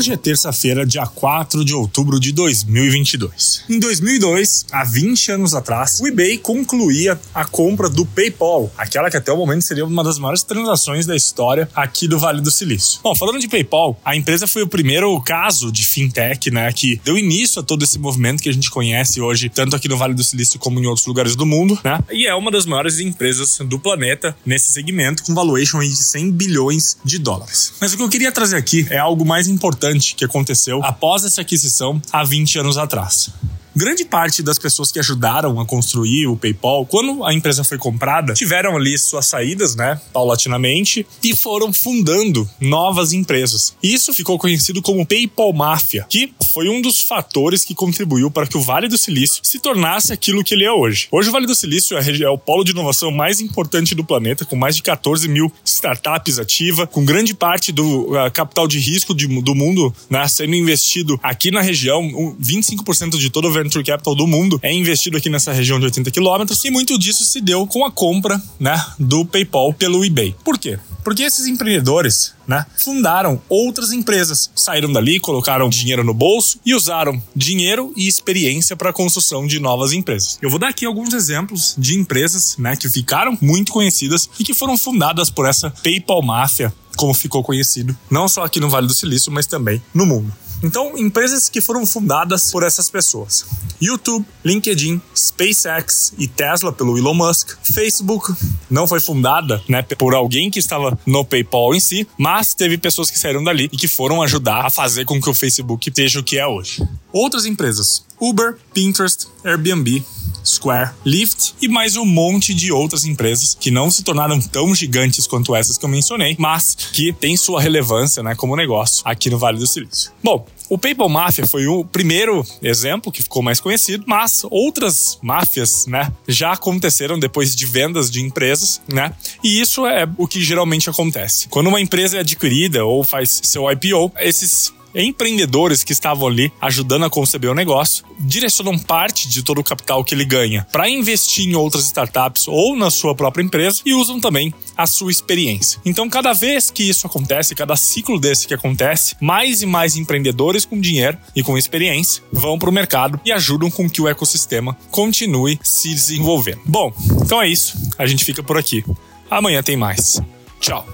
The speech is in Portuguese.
Hoje é terça-feira, dia 4 de outubro de 2022. Em 2002, há 20 anos atrás, o eBay concluía a compra do PayPal, aquela que até o momento seria uma das maiores transações da história aqui do Vale do Silício. Bom, falando de PayPal, a empresa foi o primeiro caso de fintech, né, que deu início a todo esse movimento que a gente conhece hoje, tanto aqui no Vale do Silício como em outros lugares do mundo, né? E é uma das maiores empresas do planeta nesse segmento, com valuation de 100 bilhões de dólares. Mas o que eu queria trazer aqui é algo mais importante importante que aconteceu após essa aquisição há 20 anos atrás. Grande parte das pessoas que ajudaram a construir o PayPal, quando a empresa foi comprada, tiveram ali suas saídas, né, paulatinamente, e foram fundando novas empresas. Isso ficou conhecido como PayPal Mafia, que foi um dos fatores que contribuiu para que o Vale do Silício se tornasse aquilo que ele é hoje. Hoje o Vale do Silício é, é o polo de inovação mais importante do planeta, com mais de 14 mil startups ativas, com grande parte do uh, capital de risco do mundo né, sendo investido aqui na região, 25% de todo o venture capital do mundo é investido aqui nessa região de 80 quilômetros e muito disso se deu com a compra né, do PayPal pelo eBay. Por quê? Porque esses empreendedores né, fundaram outras empresas, saíram dali, colocaram dinheiro no bolso e usaram dinheiro e experiência para a construção de novas empresas. Eu vou dar aqui alguns exemplos de empresas né, que ficaram muito conhecidas e que foram fundadas por essa PayPal Máfia, como ficou conhecido, não só aqui no Vale do Silício, mas também no mundo. Então, empresas que foram fundadas por essas pessoas. YouTube, LinkedIn, SpaceX e Tesla pelo Elon Musk. Facebook não foi fundada, né, por alguém que estava no PayPal em si, mas teve pessoas que saíram dali e que foram ajudar a fazer com que o Facebook seja o que é hoje. Outras empresas: Uber, Pinterest, Airbnb, Square, Lyft e mais um monte de outras empresas que não se tornaram tão gigantes quanto essas que eu mencionei, mas que têm sua relevância né, como negócio aqui no Vale do Silício. Bom, o PayPal Mafia foi o primeiro exemplo que ficou mais conhecido, mas outras máfias, né, já aconteceram depois de vendas de empresas, né? E isso é o que geralmente acontece. Quando uma empresa é adquirida ou faz seu IPO, esses empreendedores que estavam ali ajudando a conceber o negócio direcionam parte de todo o capital que ele ganha para investir em outras startups ou na sua própria empresa e usam também a sua experiência. Então, cada vez que isso acontece, cada ciclo desse que acontece, mais e mais empreendedores com dinheiro e com experiência vão para o mercado e ajudam com que o ecossistema continue se desenvolvendo. Bom, então é isso. A gente fica por aqui. Amanhã tem mais. Tchau.